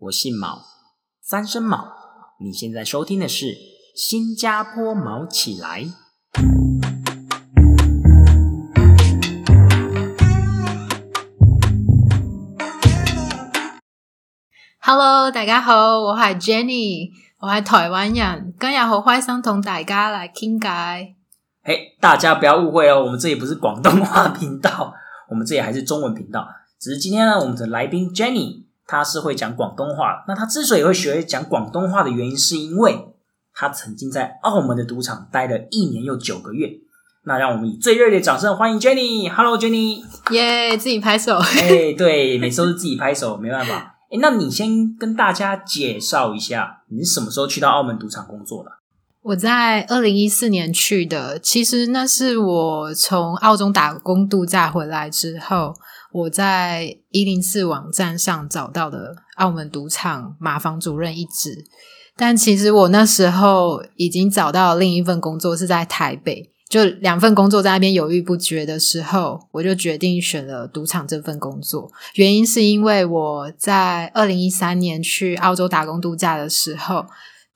我姓毛，三声毛。你现在收听的是《新加坡毛起来》。Hello，大家好，我係 Jenny，我係台灣人，今日好開心同大家來傾偈。嘿，大家不要誤會哦，我們這裡不是廣東話頻道，我們這裡還是中文頻道。只是今天呢，我們的來賓 Jenny，她是会讲广东话。那他之所以会学讲广东话的原因，是因为他曾经在澳门的赌场待了一年又九个月。那让我们以最热烈的掌声欢迎 Jenny。Hello，Jenny。耶，自己拍手。哎，对，每次都是自己拍手，没办法。哎，那你先跟大家介绍一下，你是什么时候去到澳门赌场工作的？我在二零一四年去的，其实那是我从澳洲打工度假回来之後，我在一零四网站上找到的澳门赌场马房主任一职。但其实我那时候已经找到另一份工作，是在台北。就两份工作在那边犹豫不决的时候，我就决定选了赌场这份工作。原因是因为我在二零一三年去澳洲打工度假的时候，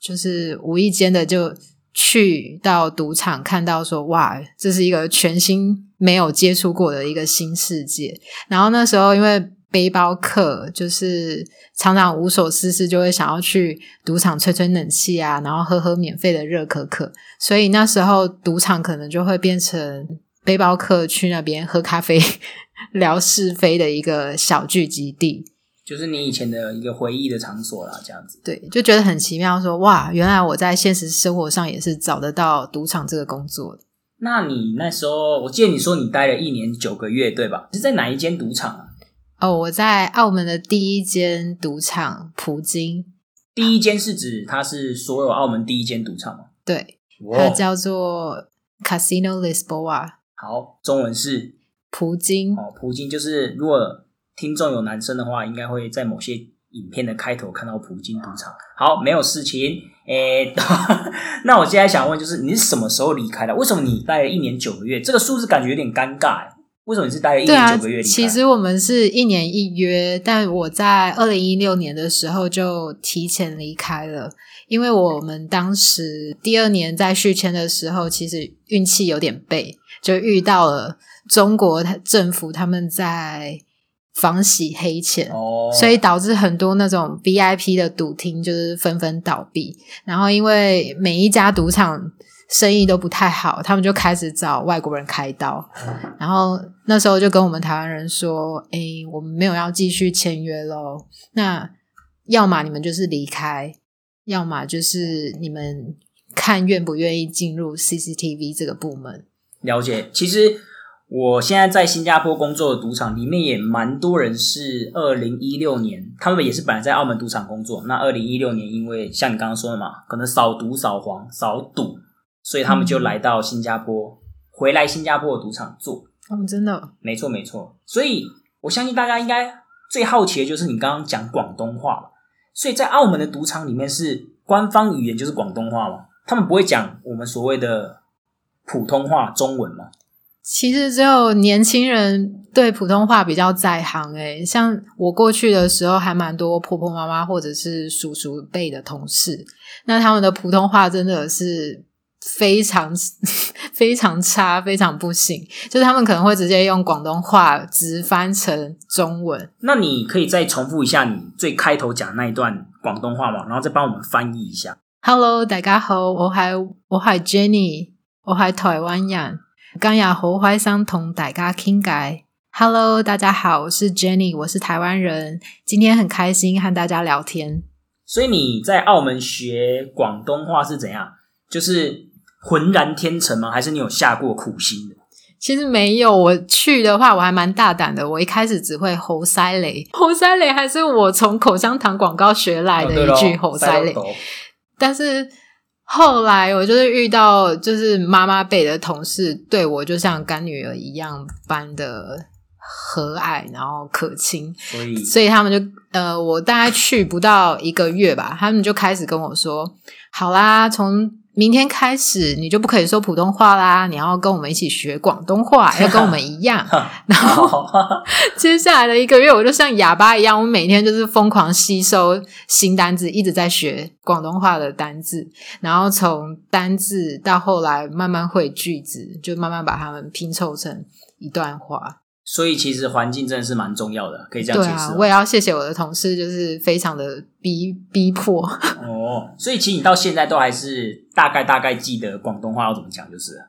就是无意间的就去到赌场，看到说哇，这是一个全新没有接触过的一个新世界。然后那时候因为背包客，就是常常无所事事，就会想要去赌场吹吹冷气啊，然后喝喝免费的热可可。所以那时候赌场可能就会变成背包客去那边喝咖啡、聊是非的一个小聚集地，就是你以前的一个回忆的场所啦，这样子。对，就觉得很奇妙說，說哇，原来我在现实生活上也是找得到赌场这个工作的。那你那时候，我记得你说你待了一年九个月，对吧？是在哪一间赌场啊？哦，我在澳门的第一间赌场葡京。第一间是指它是所有澳门第一间赌场吗？对，它叫做 Casino Lisboa。好，中文是葡京。哦，葡京就是如果聽眾有男生的話，應該會在某些影片的開頭看到普京赌场。好，沒有事情。誒，那我現在想問，就是你是什麼時候離開的？為什麼你待了一年九個月？這個數字感覺有點尷尬。為什麼你是待了一年九個月？其實我們是一年一約，但我在二零一六年的時候就提前離開了，因為我們當時第二年在續簽的時候，其實運氣有點背，就遇到了中國政府他們在防洗黑钱，哦，所以导致很多那种 VIP 的赌厅就是纷纷倒闭，然后因为每一家赌场。生意都不太好，他们就开始找外国人开刀，然后那时候就跟我们台湾人说：“哎，我们没有要继续签约喽，那要么你们就是离开，要么就是你们看愿不愿意进入 CCTV 这个部门。”了解，其實我现在在新加坡工作的赌场里面也蛮多人是二零一六年，他们也是本来在澳门赌场工作，那二零一六年因为像你刚刚说的嘛，可能扫毒扫黄、扫赌。所以他们就来到新加坡，嗯、回来新加坡的赌场做。哦，真的？没错，没错。所以我相信大家应该最好奇的就是你刚刚讲广东话了。所以在澳门的赌场里面，是官方语言就是广东话嘛？他们不会讲我们所谓的普通话中文嗎？其实只有年轻人对普通话比较在行誒，像我过去的时候，还蛮多婆婆妈妈或者是叔叔辈的同事，那他们的普通话真的是。非常 非常差，非常不行。就是他们可能会直接用广东话直翻成中文。那你可以再重复一下你最開頭講那一段广东话嘛？然后再帮我们翻译一下。Hello，大家好，我係我係 Jenny，我係台湾人，今日好開心同大家傾偈。Hello，大家好，我是 Jenny，我是台湾人，今天很开心和大家聊天。所以你在澳门学广东话是怎样？就是。浑然天成吗？还是你有下过苦心的？其实没有，我去的话我还蛮大胆的。我一开始只会猴塞雷，猴塞雷还是我从口香糖广告学来的一句猴塞雷。但是後來我就是遇到就是妈妈辈的同事，对我就像干女儿一样般的和蔼，然后可亲。所以，所以他们就呃，我大概去不到一个月吧，他们就开始跟我说：“好啦，從。”明天开始你就不可以说普通话啦，你要跟我们一起学广东话，要跟我们一样。然后接下来的一个月，我就像哑巴一样，我每天就是疯狂吸收新单字，一直在学广东话的单字，然后从单字到后来慢慢会句子，就慢慢把它们拼凑成一段话。所以其实环境真的是蛮重要的，可以这样对解释我也要谢谢我的同事，就是非常的逼逼迫。哦，所以其实你到现在都还是大概大概记得广东话要怎么讲，就是了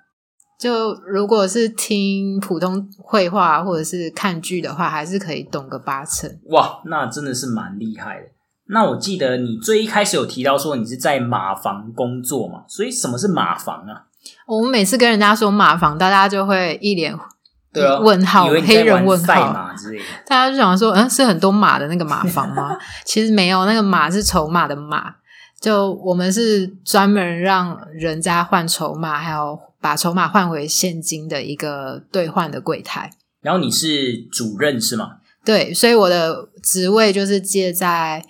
就如果是听普通绘画或者是看剧的话，还是可以懂个八成。哇，那真的是蛮厉害的。那我记得你最一开始有提到说你是在马房工作嘛，所以什么是马房啊？我们每次跟人家说马房，大家就会一脸对啊，问号黑人问号马之类的。大家就想说，嗯，是很多马的那个马房吗？其实没有，那个马是筹码的马。就我们是专门让人家换筹码，还有把筹码换回现金的一个兑换的柜台。然后你是主任是吗？对，所以我的职位就是借在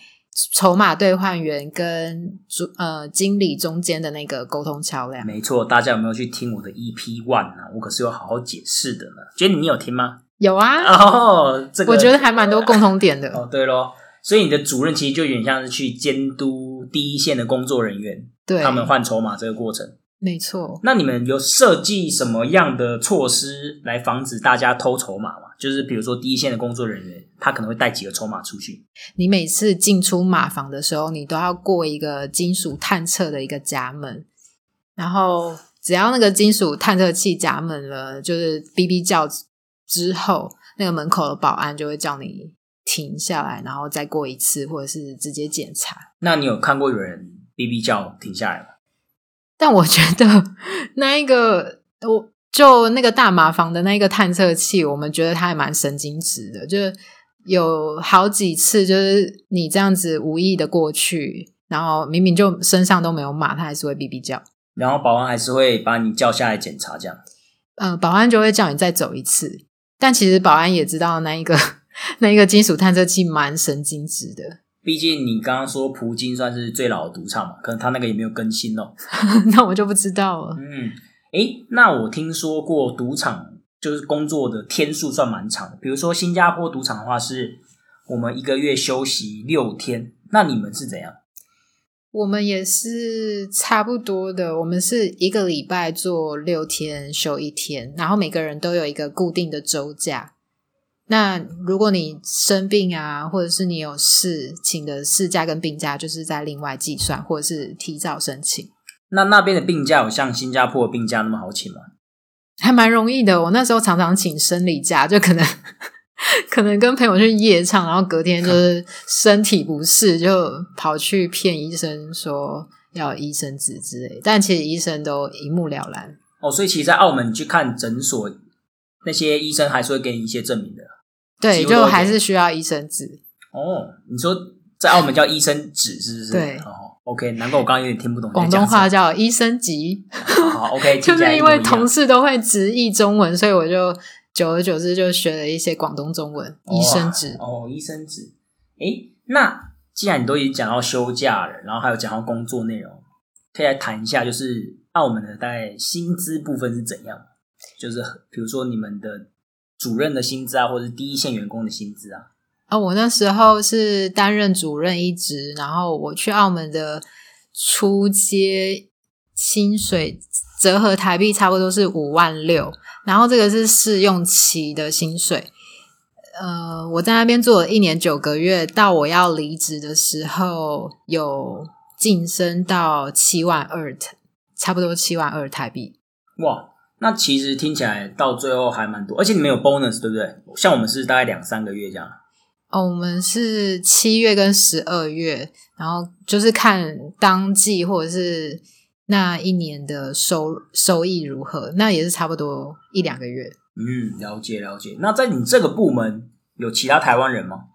筹码兑换员跟主呃经理中间的那个沟通桥梁。没错，大家有没有去听我的 EP One 呢？我可是有好好解释的呢。觉得你有听吗？有啊，哦，这个我觉得还蛮多共同点的。哦，对咯，所以你的主任其实就有点像是去监督第一线的工作人员，对，他们换筹码这个过程。没错。那你们有设计什么样的措施来防止大家偷筹码吗？就是比如说第一线的工作人员，他可能会带几个筹码出去。你每次进出马房的时候，你都要过一个金属探测的一个闸门，然后只要那个金属探测器闸门了，就是哔哔叫之后，那个门口的保安就会叫你停下来，然后再过一次，或者是直接检查。那你有看过有人哔哔叫停下来吗？但我觉得 那一个，我就那个大麻房的那一个探测器，我们觉得它还蛮神经质的，就是有好几次，就是你这样子无意的过去，然后明明就身上都没有码，它还是会哔哔叫。然后保安还是会把你叫下来检查，这样。嗯、保安就会叫你再走一次，但其实保安也知道那一个 那一个金属探测器蛮神经质的，毕竟你刚刚说葡京算是最老的赌场嘛，可能他那个也没有更新哦。那我就不知道了。嗯，诶，那我听说过赌场就是工作的天数算蛮长的，比如说新加坡赌场的话是我们一个月休息六天，那你们是怎样？我们也是差不多的，我们是一个礼拜做六天，休一天，然后每个人都有一个固定的周假。那如果你生病啊，或者是你有事，请的事假跟病假就是在另外计算，或者是提早申请，那那边的病假有像新加坡的病假那么好请吗？还蛮容易的。我那时候常常请生理假，就可能可能跟朋友去夜唱，然后隔天就是身体不适，就跑去骗医生说要医生纸之类，但其实医生都一目了然。哦，所以其实，在澳门去看诊所，那些医生还是会给你一些证明的。对，就还是需要医生纸。哦，你说在澳门叫医生纸是不是？对哦，OK，难怪我刚刚有点听不懂广。东话叫医生级，好好，OK，就是因为同事事都会直译中文，所以我就久而久之就学了一些广东中文。医生纸，哦，医生纸。诶，那既然你都已经讲到休假了，然后还有讲到工作内容，可以来谈一下，就是澳门的大概薪资部分是怎样？就是比如说你们的主任的薪资啊，或者是第一线员工的薪资啊。啊，我那时候是担任主任一职，然后我去澳门的初阶薪水折合台币差不多是五万六，然后这个是试用期的薪水。呃，我在那边做了一年九个月，到我要离职的时候，有晋升到七万二，差不多七万二台币。哇，那其实听起来到最后还蛮多，而且你们有 bonus 对不对？像我们是大概两三个月这样。哦，我们是七月跟十二月，然后就是看当季或者是那一年的收收益如何，那也是差不多一两个月。嗯，了解了解。那在你这个部门有其他台湾人吗？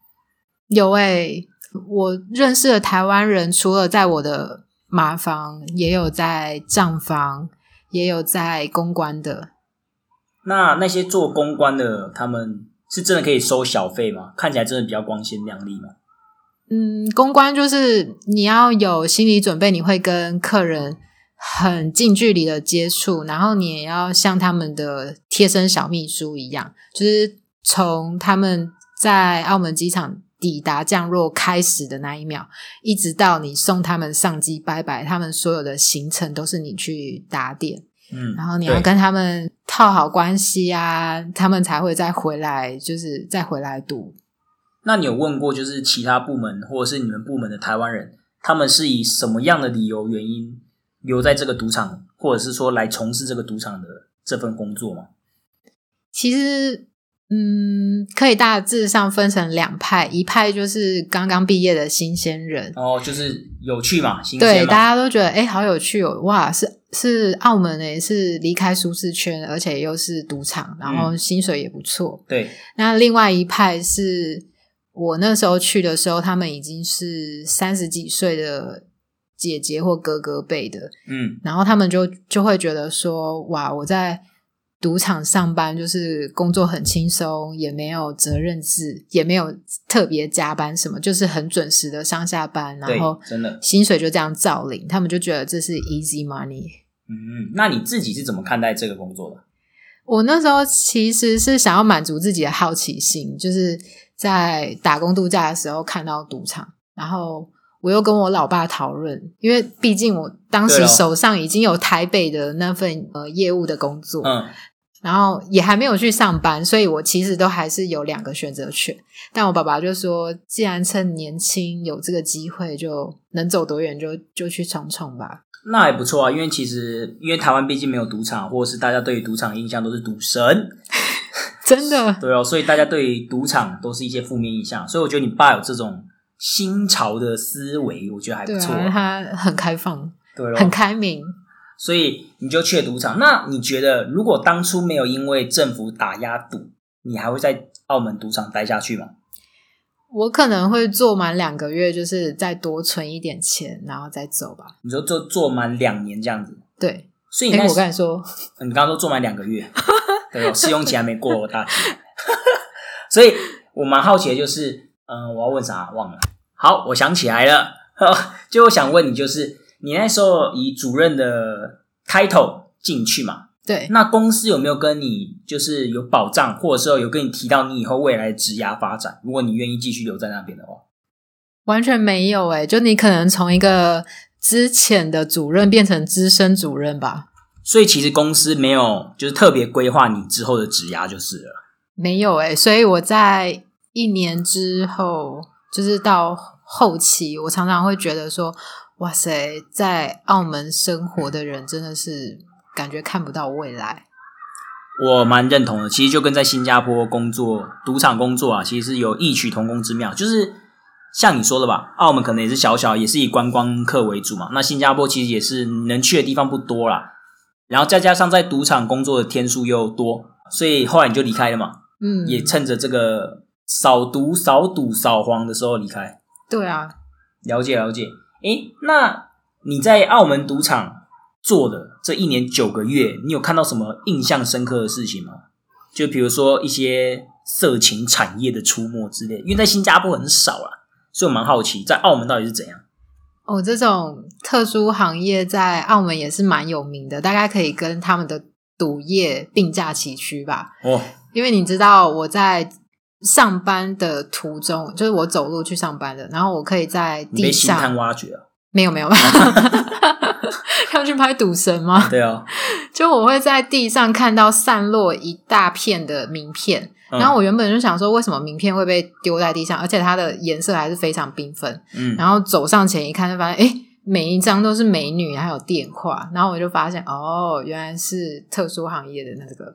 有诶、我认识的台湾人，除了在我的马房，也有在账房，也有在公关的。那那些做公关的，他们是真的可以收小费吗？看起来真的比较光鲜亮丽吗？嗯，公关就是你要有心理准备，你会跟客人很近距离的接触，然后你也要像他们的贴身小秘书一样，就是从他们在澳门机场抵达降落开始的那一秒，一直到你送他们上机拜拜，他们所有的行程都是你去打点，嗯，然后你要跟他们套好关系啊，他们才会再回来，就是再回来赌。那你有问过，就是其他部门或者是你们部门的台湾人，他们是以什么样的理由原因留在这个赌场，或者是说来从事这个赌场的这份工作吗？其实，嗯，可以大致上分成两派，一派就是刚刚毕业的新鲜人，哦，就是有趣嘛，新对，大家都觉得哎、诶好有趣哦，哇，是是澳门诶，是离开舒适圈，而且又是赌场，然后薪水也不错。对，那另外一派是我那时候去的时候，他们已经是三十几岁的姐姐或哥哥辈的，嗯，然后他们就就会觉得说，哇，我在赌场上班就是工作很轻松，也没有责任制，也没有特别加班什么，就是很准时的上下班，然后真的薪水就这样照领，他们就觉得这是 easy money。嗯，那你自己是怎么看待这个工作的？我那时候其实是想要满足自己的好奇心，就是在打工度假的时候看到赌场，然后我又跟我老爸讨论，因为毕竟我当时手上已经有台北的那份呃业务的工作，嗯，然后也还没有去上班，所以我其实都还是有两个选择权。但我爸爸就说，既然趁年轻有这个机会，就能走多远就就去闯闯吧。那还不错啊，因为其实因为台湾毕竟没有赌场，或者是大家对于赌场的印象都是赌神，真的，对哦，所以大家对于赌场都是一些负面印象，所以我觉得你爸有这种新潮的思维，我觉得还不对错，啊，他很开放，对很开明。所以你就去了赌场。那你觉得，如果当初没有因为政府打压赌，你还会在澳门赌场待下去吗？我可能会做满两个月，就是再多存一点钱，然后再走吧。你说做做满两年这样子，对，哎、所以你那我跟你说，你刚刚说做满两个月，对哦，试用期还没过，大姐。所以我蛮好奇的，就是，嗯、我要问啥忘了。好，我想起来了，就我想问你，就是你那时候以主任的 title 进去嘛？对，那公司有没有跟你就是有保障，或者说有跟你提到你以后未来的职涯发展？如果你愿意继续留在那边的话，完全没有哎、就你可能从一个之前的主任变成资深主任吧，所以其实公司没有就是特别规划你之后的职涯就是了。没有哎、所以我在一年之后，就是到后期，我常常会觉得说，哇塞，在澳门生活的人真的是感觉看不到未来。我蛮认同的，其实就跟在新加坡工作、赌场工作啊，其实是有异曲同工之妙。就是像你说的吧，澳门可能也是小小，也是以观光客为主嘛。那新加坡其实也是能去的地方不多啦，然后再加上在赌场工作的天数又多，所以后来你就离开了嘛。嗯，也趁着这个扫毒、扫赌、扫黄的时候离开。对啊，了解了解。诶，那你在澳门赌场做的这一年九个月，你有看到什么印象深刻的事情吗？就比如说一些色情产业的出没之类，因为在新加坡很少啊，所以我蛮好奇，在澳门到底是怎样？哦，这种特殊行业在澳门也是蛮有名的，大概可以跟他们的赌业并驾齐驱吧。哦，因为你知道我在上班的途中，就是我走路去上班的，然后我可以在地上，挖掘啊？没有没有，要 去拍赌神吗？对啊，就我会在地上看到散落一大片的名片，嗯然后我原本就想说，为什么名片会被丢在地上，而且它的颜色还是非常缤纷。嗯，然后走上前一看，就发现，哎，每一张都是美女，还有电话。然后我就发现，哦，原来是特殊行业的那个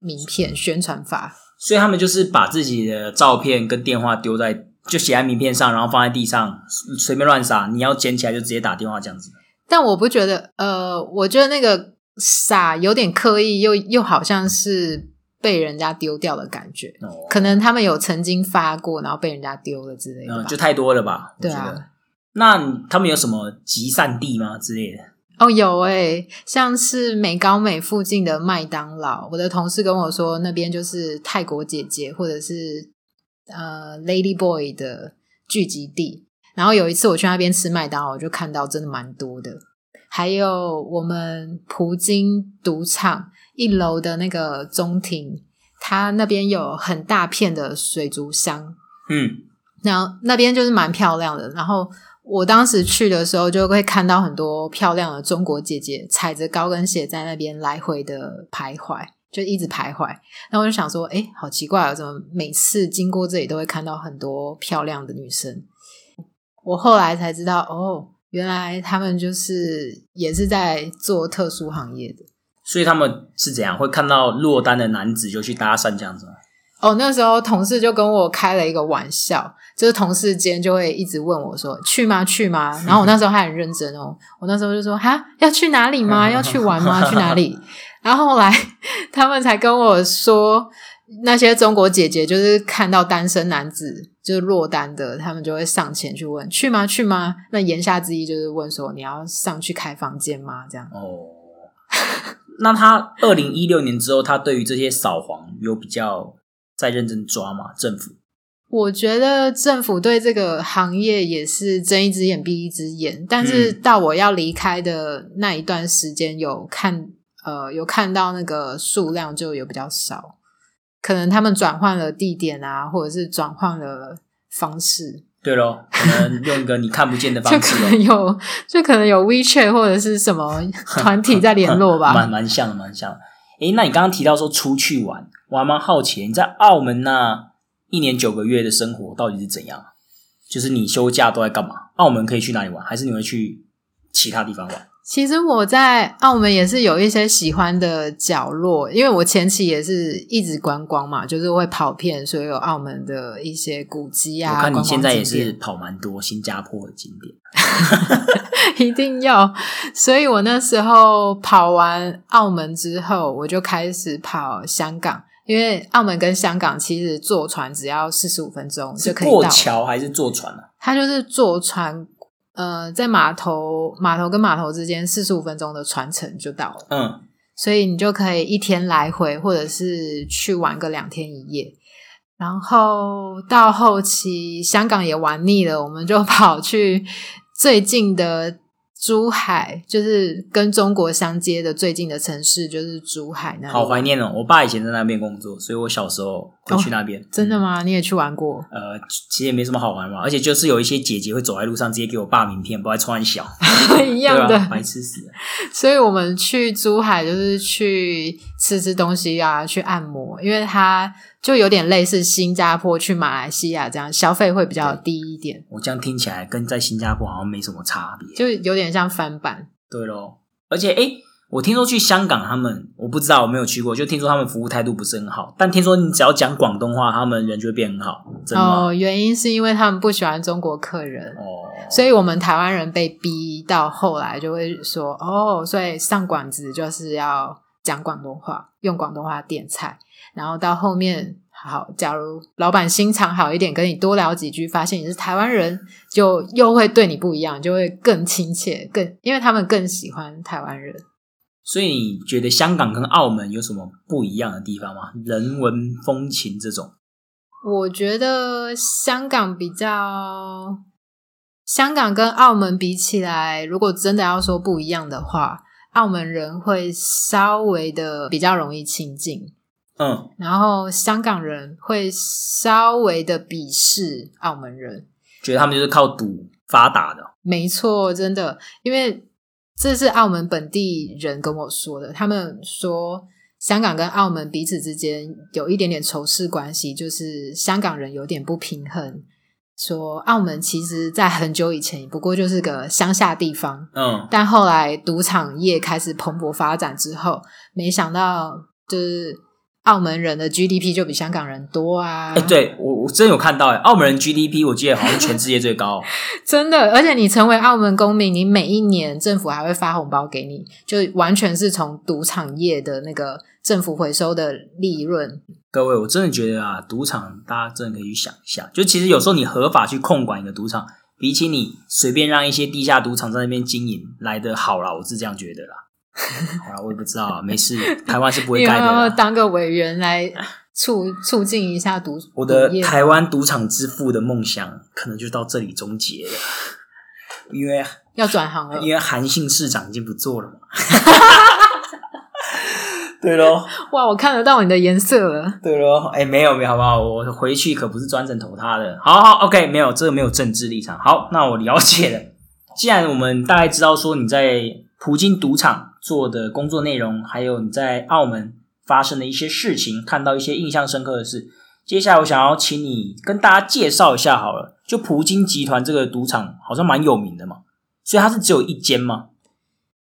名片宣传法。所以他们就是把自己的照片跟电话丢在，就写在名片上，然后放在地上，随便乱撒，你要捡起来就直接打电话这样子。但我不觉得，呃，我觉得那个撒有点刻意，又又好像是被人家丢掉的感觉。哦，可能他们有曾经发过，然后被人家丢了之类的。嗯，就太多了吧？对啊。那他们有什么集散地吗之类的？哦，有诶、像是美高美附近的麦当劳，我的同事跟我说，那边就是泰国姐姐或者是呃 Lady Boy 的聚集地。然后有一次我去那边吃麦当劳，我就看到真的蛮多的，还有我们葡京赌场一楼的那个中庭，它那边有很大片的水族箱，嗯，然后那边就是蛮漂亮的。然后我当时去的时候，就会看到很多漂亮的中国姐姐踩着高跟鞋在那边来回的徘徊，就一直徘徊。那我就想说，哎，好奇怪啊，怎么每次经过这里都会看到很多漂亮的女生？我后来才知道，哦，原来他们就是也是在做特殊行业的。所以他们是怎样会看到落单的男子就去搭讪这样子？哦，那时候同事就跟我开了一个玩笑，就是同事间就会一直问我说：“去吗？去吗？” 然后我那时候还很认真哦，我那时候就说：“哈，要去哪里吗？要去玩吗？去哪里？” 然后后来他们才跟我说，那些中国姐姐就是看到单身男子就是落单的，他们就会上前去问：“去吗？去吗？”那言下之意就是问说：“你要上去开房间吗？”这样。哦，那他二零一六年之后，他对于这些扫黄有比较在认真抓吗？政府？我觉得政府对这个行业也是睁一只眼闭一只眼，但是到我要离开的那一段时间，有看呃有看到那个数量就有比较少，可能他们转换了地点啊，或者是转换了方式，对咯，可能用一个你看不见的方式就，可能有就可能有 WeChat 或者是什么团体在联络吧。蛮蛮像的，蛮像的。诶，那你刚刚提到说出去玩，我还蛮好奇，你在澳门那一年九个月的生活到底是怎样？就是你休假都在干嘛？澳门可以去哪里玩？还是你会去其他地方玩？其实我在澳门也是有一些喜欢的角落，因为我前期也是一直观光嘛，就是会跑遍所有澳门的一些古迹啊。我看你现在也是跑蛮多新加坡的景点。一定要。所以我那时候跑完澳门之后，我就开始跑香港，因为澳门跟香港其实坐船只要四十五分钟就可以到。桥还是坐船啊？它就是坐船，呃，在码头码头跟码头之间四十五分钟的船程就到了。嗯，所以你就可以一天来回，或者是去玩个两天一夜。然后到后期，香港也玩腻了，我们就 跑去最近的珠海，就是跟中国相接的最近的城市，就是珠海那里。好怀念哦！我爸以前在那边工作，所以我小时候会去那边。嗯真的吗？你也去玩过？呃，其实也没什么好玩嘛，而且就是有一些姐姐会走在路上，直接给我爸名片，不爱穿小，一样的，白痴死了。所以我们去珠海就是去吃吃东西啊，去按摩，因为它就有点类似新加坡去马来西亚这样，消费会比较低一点，我这样听起来跟在新加坡好像没什么差别。就有点像翻版。对咯，而且诶，我听说去香港，他们我不知道，我没有去过，就听说他们服务态度不是很好。但听说你只要讲广东话，他们人就会变很好，真的吗？哦，原因是因为他们不喜欢中国客人，哦，所以我们台湾人被逼到后来就会说，哦，所以上馆子就是要讲广东话，用广东话点菜，然后到后面。好，假如老板心肠好一点，跟你多聊几句，发现你是台湾人，就又会对你不一样，就会更亲切，更因为他们更喜欢台湾人。所以你觉得香港跟澳门有什么不一样的地方吗？人文风情这种？我觉得香港比较，香港跟澳门比起来，如果真的要说不一样的话，澳门人会稍微的比较容易亲近，嗯，然后香港人会稍微的鄙视澳门人。觉得他们就是靠赌发达的。没错，真的，因为这是澳门本地人跟我说的，他们说香港跟澳门彼此之间有一点点仇视关系，就是香港人有点不平衡，说澳门其实在很久以前不过就是个乡下地方，嗯，但后来赌场业开始蓬勃发展之后，没想到就是澳门人的 GDP 就比香港人多啊！哎、对我我真有看到哎，澳门人 GDP 我记得好像全世界最高。真的，而且你成为澳门公民，你每一年政府还会发红包给你，就完全是从赌场业的那个政府回收的利润。各位，我真的觉得啊，赌场大家真的可以去想一下，就其实有时候你合法去控管一个赌场，比起你随便让一些地下赌场在那边经营来的好啦，我是这样觉得啦。好啦，我也不知道啊，没事，台湾是不会 你有没有盖的啦。当个委员来促促进一下赌我的台湾赌场之父的梦想，可能就到这里终结了。因为要转行了。因为韩信市长已经不做了嘛。对喽，哇，我看得到你的颜色了。对喽，哎，没有没有，好不好？我回去可不是专程投他的。好好，OK，没有这个没有政治立场。好，那我了解了。既然我们大概知道说你在葡京赌场做的工作内容，还有你在澳门发生的一些事情，看到一些印象深刻的事，接下来我想要请你跟大家介绍一下好了。就葡京集团这个赌场好像蛮有名的嘛，所以它是只有一间吗？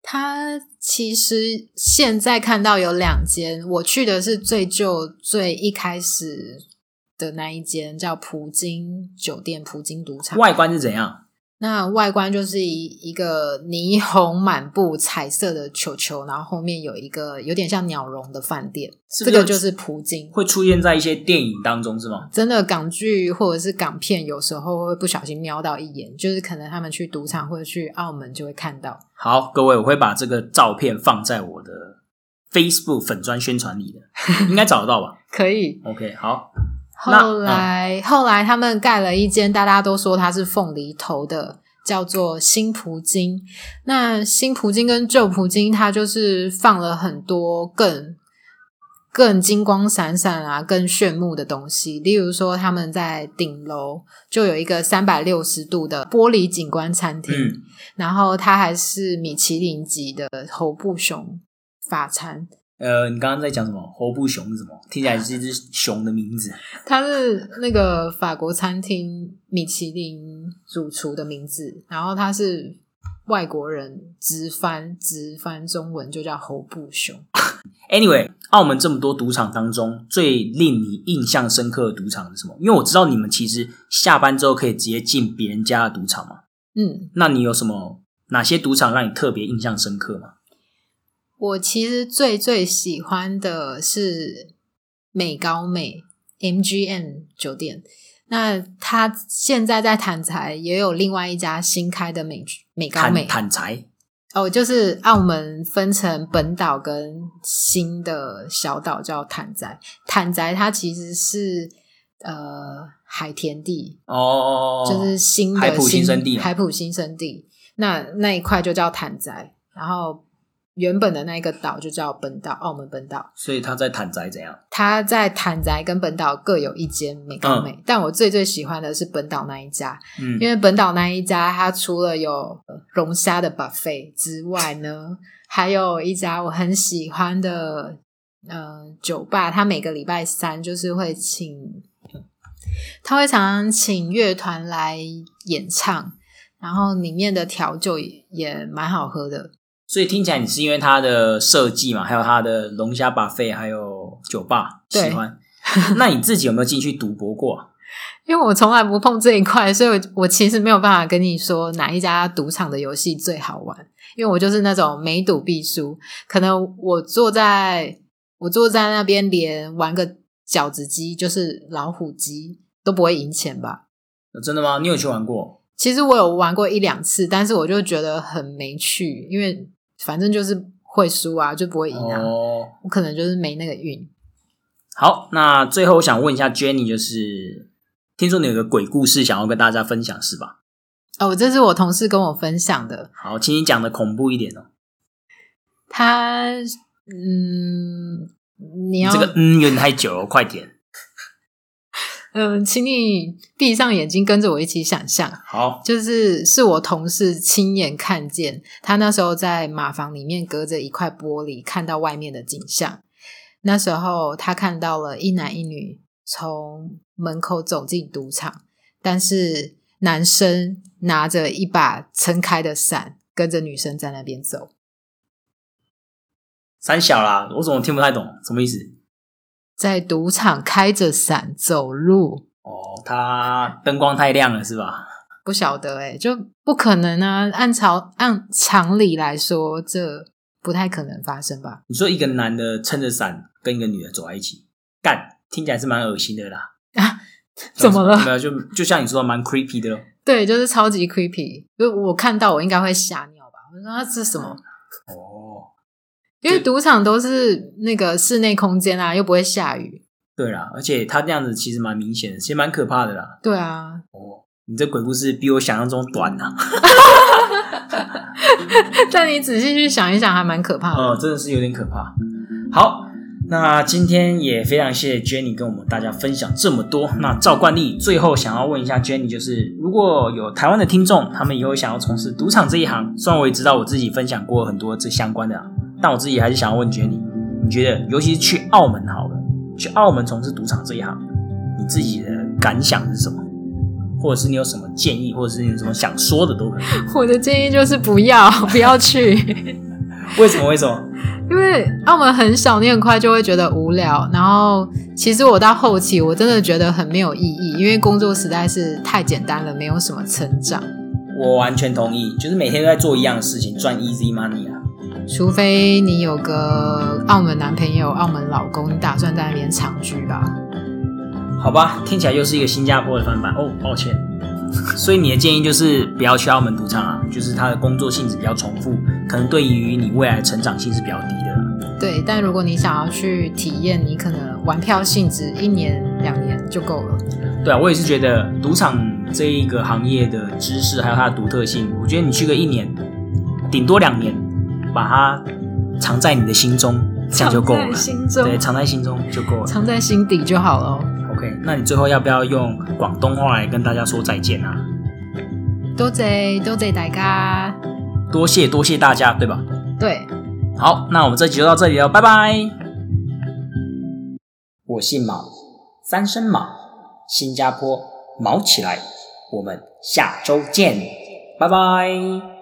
它其实现在看到有两间，我去的是最旧、最一开始的那一间，叫葡京酒店、葡京赌场。外观是怎样？那外观就是一一个霓虹满布、彩色的球球，然后后面有一个有点像鸟笼的饭店，这个就是葡京，会出现在一些电影当中是吗？真的港剧或者是港片，有时候会不小心瞄到一眼，就是可能他们去赌场或者去澳门就会看到。好，各位，我会把这个照片放在我的 Facebook 粉砖宣传里的，应该找得到吧？可以。OK，好。后来，后来他们盖了一间，大家都说它是凤梨头的，叫做新葡京。那新葡京跟旧葡京，它就是放了很多更更金光闪闪啊、更炫目的东西。例如说，他们在顶楼就有一个三百六十度的玻璃景观餐厅，嗯然后它还是米其林级的猴布熊法餐。呃，你刚刚在讲什么？猴布熊是什么？听起来是一只熊的名字。它是那个法国餐厅米其林主厨的名字，然后它是外国人直翻直翻中文就叫侯布熊。Anyway，澳门这么多赌场当中，最令你印象深刻的赌场是什么？因为我知道你们其实下班之后可以直接进别人家的赌场嘛。嗯，那你有什么哪些赌场让你特别印象深刻吗？我其实最最喜欢的是美高美 MGM 酒店。那它现在在坦才也有另外一家新开的美美高美坦坦财哦，就是澳门分成本岛跟新的小岛叫坦宅。坦宅它其实是呃海田地，哦，就是新的海普新生地海普新生地。那那一块就叫坦宅，然后原本的那一个岛就叫本岛，澳门本岛。所以他在坦宅怎样？他在坦宅跟本岛各有一间美高美，但我最最喜欢的是本岛那一家，嗯因为本岛那一家，它除了有呃龙虾的 buffet 之外呢，还有一家我很喜欢的呃酒吧，它每个礼拜三就是会请，他会常常请乐团来演唱，然后里面的调酒也也蛮好喝的。所以听起来你是因为它的设计嘛，还有它的龙虾把费，还有酒吧喜欢。那你自己有没有进去赌博过啊？因为我从来不碰这一块，所以我我其实没有办法跟你说哪一家赌场的游戏最好玩，因为我就是那种每赌必输。可能我坐在我坐在那边，连玩个饺子机，就是老虎机，都不会赢钱吧？真的吗？你有去玩过？其实我有玩过一两次，但是我就觉得很没趣，因为反正就是会输啊，就不会赢啊。哦，我可能就是没那个运。好，那最后我想问一下 Jenny，就是听说你有个鬼故事想要跟大家分享是吧？哦，这是我同事跟我分享的，好，请你讲的恐怖一点哦。他嗯，你要这个嗯有点太久了，快点。嗯，请你闭上眼睛，跟着我一起想象。好，就是是我同事亲眼看见，他那时候在马房里面隔着一块玻璃看到外面的景象。那时候他看到了一男一女从门口走进赌场，但是男生拿着一把撑开的伞，跟着女生在那边走。三小啦，我怎么听不太懂？什么意思？在赌场开着伞走路，哦，他灯光太亮了是吧？不晓得哎、就不可能啊！按常按常理来说，这不太可能发生吧？你说一个男的撑着伞跟一个女的走在一起，干，听起来是蛮恶心的啦。啊，怎么了没有，就就像你说的，蛮 creepy 的咯。对，就是超级 creepy。就我看到，我应该会吓尿吧？我说啊，这是什么？哦，因为赌场都是那个室内空间啊，又不会下雨。对啦，而且他这样子其实蛮明显的，其实蛮可怕的啦。对啊，哦，你这鬼故事比我想象中短呐、但你仔细去想一想，还蛮可怕的。哦，真的是有点可怕。好，那今天也非常谢谢 Jenny 跟我们大家分享这么多。那照惯例，最后想要问一下 Jenny，就是如果有台湾的听众，他们以后想要从事赌场这一行，虽然我也知道我自己分享过很多这相关的啊，但我自己还是想要问 Jenny，你觉得，尤其是去澳门好了，去澳门从事赌场这一行，你自己的感想是什么？或者是你有什么建议，或者是你有什么想说的都可以。我的建议就是不要，不要去。为什么？为什么？因为澳门很小，你很快就会觉得无聊。然后，其实我到后期，我真的觉得很没有意义，因为工作实在是太简单了，没有什么成长。我完全同意，就是每天都在做一样的事情，赚 easy money 啊。除非你有个澳门男朋友、澳门老公，你打算在那边长居吧？好吧，听起来又是一个新加坡的翻版哦，抱歉。所以你的建议就是不要去澳门赌场啊，就是他的工作性质比较重复，可能对于你未来成长性是比较低的。对，但如果你想要去体验，你可能玩票性质一年两年就够了。对啊，我也是觉得赌场这一个行业的知识还有它的独特性，我觉得你去个一年，顶多两年，把它藏在你的心中，这样就够了。藏在心中，对，藏在心中就够了，藏在心底就好了。OK，那你最后要不要用广东话来跟大家说再见啊？多谢多谢大家，多谢多谢大家，对吧？对，好，那我们这集就到这里了，拜拜。我姓毛，三声毛，新加坡毛起来，我们下周见，拜拜。